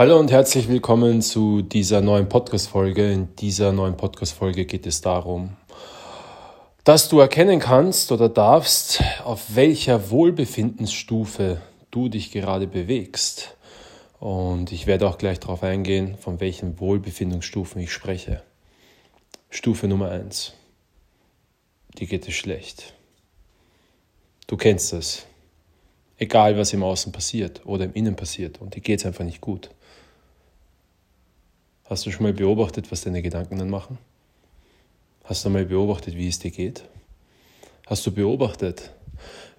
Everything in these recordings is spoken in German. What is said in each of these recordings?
Hallo und herzlich willkommen zu dieser neuen Podcast-Folge. In dieser neuen Podcast-Folge geht es darum, dass du erkennen kannst oder darfst, auf welcher Wohlbefindensstufe du dich gerade bewegst. Und ich werde auch gleich darauf eingehen, von welchen Wohlbefindungsstufen ich spreche. Stufe Nummer eins: Dir geht es schlecht. Du kennst es. Egal, was im Außen passiert oder im Innen passiert. Und dir geht es einfach nicht gut. Hast du schon mal beobachtet, was deine Gedanken dann machen? Hast du mal beobachtet, wie es dir geht? Hast du beobachtet,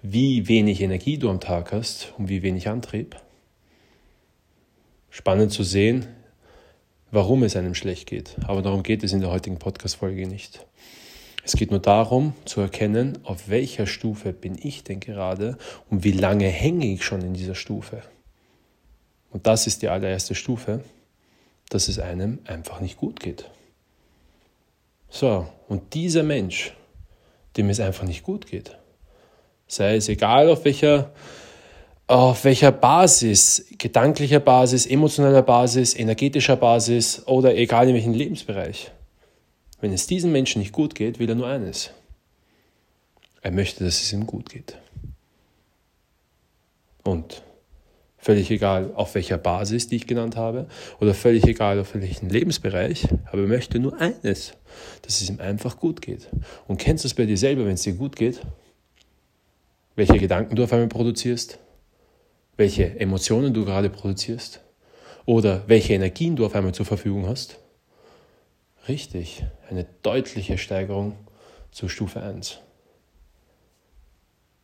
wie wenig Energie du am Tag hast und wie wenig Antrieb? Spannend zu sehen, warum es einem schlecht geht. Aber darum geht es in der heutigen Podcast-Folge nicht. Es geht nur darum zu erkennen, auf welcher Stufe bin ich denn gerade und wie lange hänge ich schon in dieser Stufe. Und das ist die allererste Stufe dass es einem einfach nicht gut geht. So, und dieser Mensch, dem es einfach nicht gut geht, sei es egal auf welcher, auf welcher Basis, gedanklicher Basis, emotionaler Basis, energetischer Basis oder egal in welchem Lebensbereich, wenn es diesem Menschen nicht gut geht, will er nur eines. Er möchte, dass es ihm gut geht. Und Völlig egal, auf welcher Basis, die ich genannt habe, oder völlig egal, auf welchen Lebensbereich, aber er möchte nur eines, dass es ihm einfach gut geht. Und kennst du es bei dir selber, wenn es dir gut geht? Welche Gedanken du auf einmal produzierst? Welche Emotionen du gerade produzierst? Oder welche Energien du auf einmal zur Verfügung hast? Richtig, eine deutliche Steigerung zur Stufe 1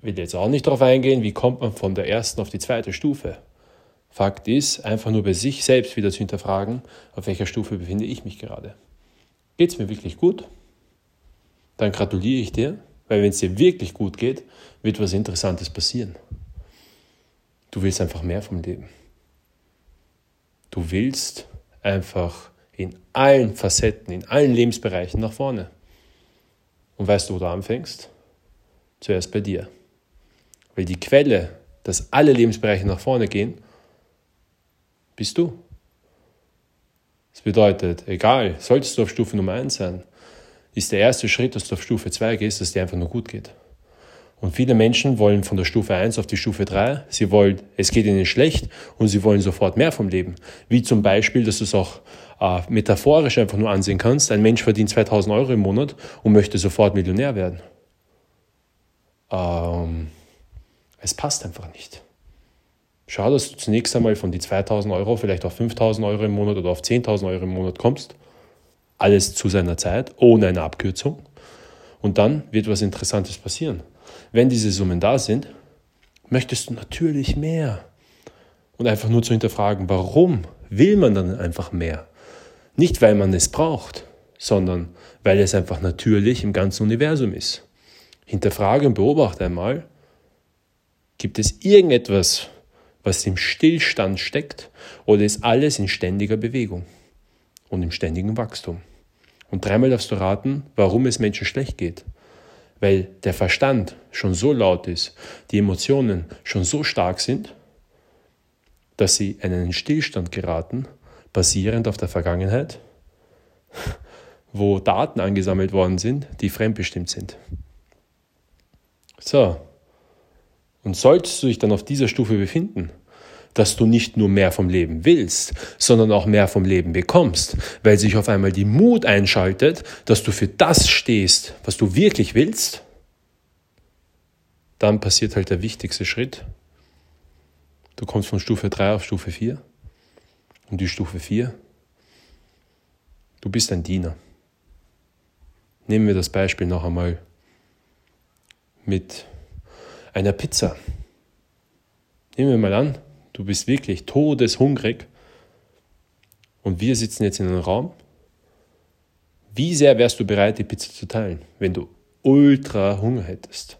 will jetzt auch nicht darauf eingehen, wie kommt man von der ersten auf die zweite Stufe. Fakt ist, einfach nur bei sich selbst wieder zu hinterfragen, auf welcher Stufe befinde ich mich gerade. Geht es mir wirklich gut? Dann gratuliere ich dir, weil wenn es dir wirklich gut geht, wird was Interessantes passieren. Du willst einfach mehr vom Leben. Du willst einfach in allen Facetten, in allen Lebensbereichen nach vorne. Und weißt du, wo du anfängst? Zuerst bei dir. Weil die Quelle, dass alle Lebensbereiche nach vorne gehen, bist du. Das bedeutet, egal, solltest du auf Stufe Nummer 1 sein, ist der erste Schritt, dass du auf Stufe 2 gehst, dass dir einfach nur gut geht. Und viele Menschen wollen von der Stufe 1 auf die Stufe 3, sie wollen, es geht ihnen schlecht und sie wollen sofort mehr vom Leben. Wie zum Beispiel, dass du es auch äh, metaphorisch einfach nur ansehen kannst, ein Mensch verdient 2000 Euro im Monat und möchte sofort Millionär werden. Ähm, es passt einfach nicht. Schau, dass du zunächst einmal von die 2000 Euro vielleicht auf 5000 Euro im Monat oder auf 10.000 Euro im Monat kommst. Alles zu seiner Zeit, ohne eine Abkürzung. Und dann wird was Interessantes passieren. Wenn diese Summen da sind, möchtest du natürlich mehr. Und einfach nur zu hinterfragen, warum will man dann einfach mehr? Nicht, weil man es braucht, sondern weil es einfach natürlich im ganzen Universum ist. Hinterfrage und beobachte einmal, gibt es irgendetwas, was im Stillstand steckt, oder ist alles in ständiger Bewegung und im ständigen Wachstum. Und dreimal darfst du raten, warum es Menschen schlecht geht. Weil der Verstand schon so laut ist, die Emotionen schon so stark sind, dass sie in einen Stillstand geraten, basierend auf der Vergangenheit, wo Daten angesammelt worden sind, die fremdbestimmt sind. So, und solltest du dich dann auf dieser Stufe befinden, dass du nicht nur mehr vom Leben willst, sondern auch mehr vom Leben bekommst, weil sich auf einmal die Mut einschaltet, dass du für das stehst, was du wirklich willst, dann passiert halt der wichtigste Schritt. Du kommst von Stufe 3 auf Stufe 4 und die Stufe 4, du bist ein Diener. Nehmen wir das Beispiel noch einmal mit einer Pizza. Nehmen wir mal an, du bist wirklich todeshungrig und wir sitzen jetzt in einem Raum. Wie sehr wärst du bereit, die Pizza zu teilen, wenn du ultra Hunger hättest?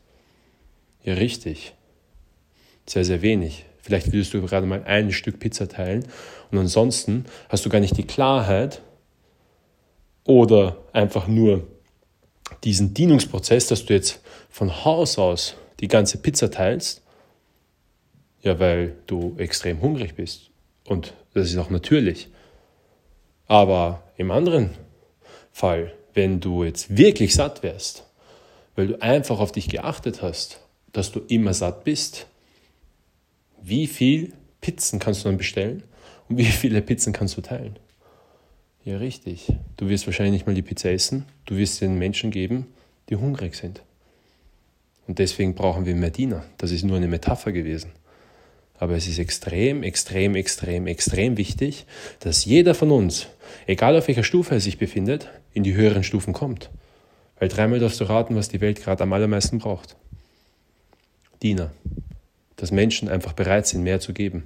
Ja, richtig. Sehr, sehr wenig. Vielleicht würdest du gerade mal ein Stück Pizza teilen und ansonsten hast du gar nicht die Klarheit oder einfach nur diesen Dienungsprozess, dass du jetzt von Haus aus die ganze Pizza teilst, ja, weil du extrem hungrig bist Und das ist auch natürlich. Aber im anderen Fall, wenn du jetzt wirklich satt wärst, weil du einfach auf dich geachtet hast, dass du immer satt bist, wie viel Pizzen kannst du dann bestellen und wie viele Pizzen kannst du teilen? Ja, richtig. Du wirst wahrscheinlich nicht mal die Pizza essen. Du wirst den Menschen geben, die hungrig sind. Und deswegen brauchen wir mehr Diener. Das ist nur eine Metapher gewesen. Aber es ist extrem, extrem, extrem, extrem wichtig, dass jeder von uns, egal auf welcher Stufe er sich befindet, in die höheren Stufen kommt. Weil dreimal darfst du raten, was die Welt gerade am allermeisten braucht. Diener. Dass Menschen einfach bereit sind, mehr zu geben.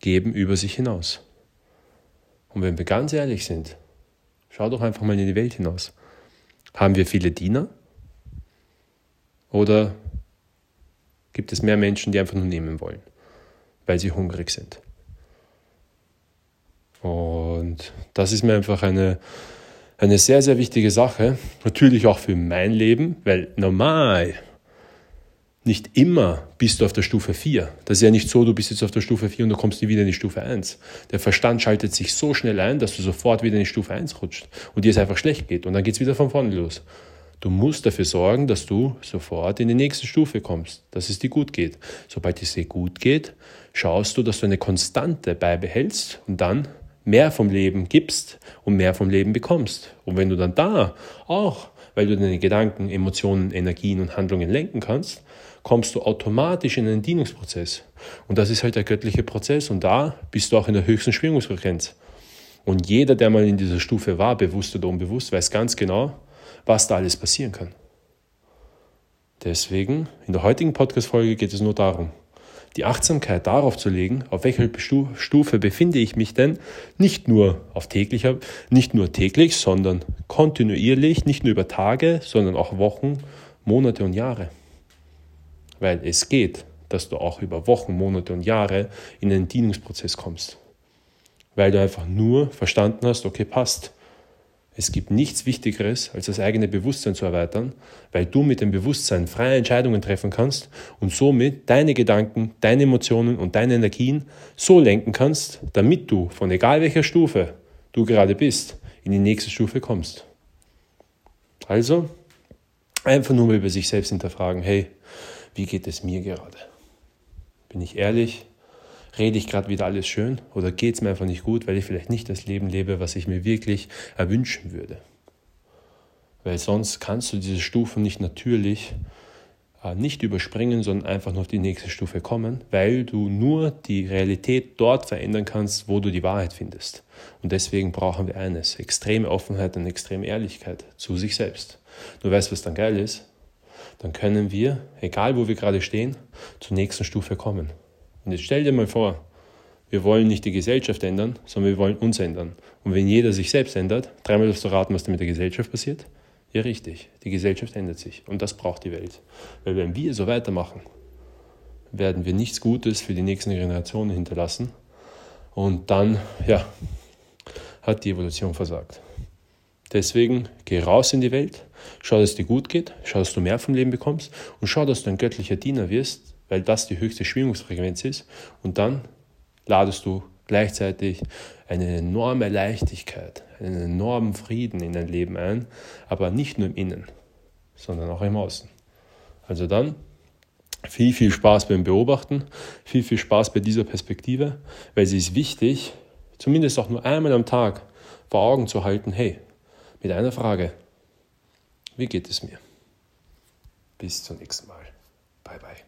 Geben über sich hinaus. Und wenn wir ganz ehrlich sind, schau doch einfach mal in die Welt hinaus. Haben wir viele Diener? Oder gibt es mehr Menschen, die einfach nur nehmen wollen, weil sie hungrig sind? Und das ist mir einfach eine, eine sehr, sehr wichtige Sache. Natürlich auch für mein Leben, weil normal nicht immer bist du auf der Stufe 4. Das ist ja nicht so, du bist jetzt auf der Stufe 4 und du kommst nie wieder in die Stufe 1. Der Verstand schaltet sich so schnell ein, dass du sofort wieder in die Stufe 1 rutscht und dir es einfach schlecht geht und dann geht es wieder von vorne los. Du musst dafür sorgen, dass du sofort in die nächste Stufe kommst, dass es dir gut geht. Sobald es dir gut geht, schaust du, dass du eine Konstante beibehältst und dann mehr vom Leben gibst und mehr vom Leben bekommst. Und wenn du dann da auch, weil du deine Gedanken, Emotionen, Energien und Handlungen lenken kannst, kommst du automatisch in einen Dienungsprozess. Und das ist halt der göttliche Prozess und da bist du auch in der höchsten Schwingungsfrequenz. Und jeder, der mal in dieser Stufe war, bewusst oder unbewusst, weiß ganz genau, was da alles passieren kann. Deswegen, in der heutigen Podcast-Folge geht es nur darum, die Achtsamkeit darauf zu legen, auf welcher Stufe befinde ich mich denn, nicht nur auf täglicher, nicht nur täglich, sondern kontinuierlich, nicht nur über Tage, sondern auch Wochen, Monate und Jahre. Weil es geht, dass du auch über Wochen, Monate und Jahre in einen Dienungsprozess kommst. Weil du einfach nur verstanden hast, okay, passt. Es gibt nichts Wichtigeres, als das eigene Bewusstsein zu erweitern, weil du mit dem Bewusstsein freie Entscheidungen treffen kannst und somit deine Gedanken, deine Emotionen und deine Energien so lenken kannst, damit du von egal welcher Stufe du gerade bist, in die nächste Stufe kommst. Also, einfach nur mal über sich selbst hinterfragen, hey, wie geht es mir gerade? Bin ich ehrlich? Rede ich gerade wieder alles schön oder geht es mir einfach nicht gut, weil ich vielleicht nicht das Leben lebe, was ich mir wirklich erwünschen würde? Weil sonst kannst du diese Stufen nicht natürlich äh, nicht überspringen, sondern einfach noch auf die nächste Stufe kommen, weil du nur die Realität dort verändern kannst, wo du die Wahrheit findest. Und deswegen brauchen wir eines, extreme Offenheit und extreme Ehrlichkeit zu sich selbst. Du weißt, was dann geil ist? dann können wir, egal wo wir gerade stehen, zur nächsten Stufe kommen. Und jetzt stell dir mal vor, wir wollen nicht die Gesellschaft ändern, sondern wir wollen uns ändern. Und wenn jeder sich selbst ändert, dreimal darfst du raten, was dann mit der Gesellschaft passiert? Ja, richtig. Die Gesellschaft ändert sich. Und das braucht die Welt. Weil wenn wir so weitermachen, werden wir nichts Gutes für die nächsten Generationen hinterlassen. Und dann, ja, hat die Evolution versagt. Deswegen geh raus in die Welt, schau, dass es dir gut geht, schau, dass du mehr vom Leben bekommst und schau, dass du ein göttlicher Diener wirst, weil das die höchste Schwingungsfrequenz ist. Und dann ladest du gleichzeitig eine enorme Leichtigkeit, einen enormen Frieden in dein Leben ein, aber nicht nur im Innen, sondern auch im Außen. Also dann viel, viel Spaß beim Beobachten, viel, viel Spaß bei dieser Perspektive, weil sie ist wichtig, zumindest auch nur einmal am Tag vor Augen zu halten, hey, mit einer Frage. Wie geht es mir? Bis zum nächsten Mal. Bye bye.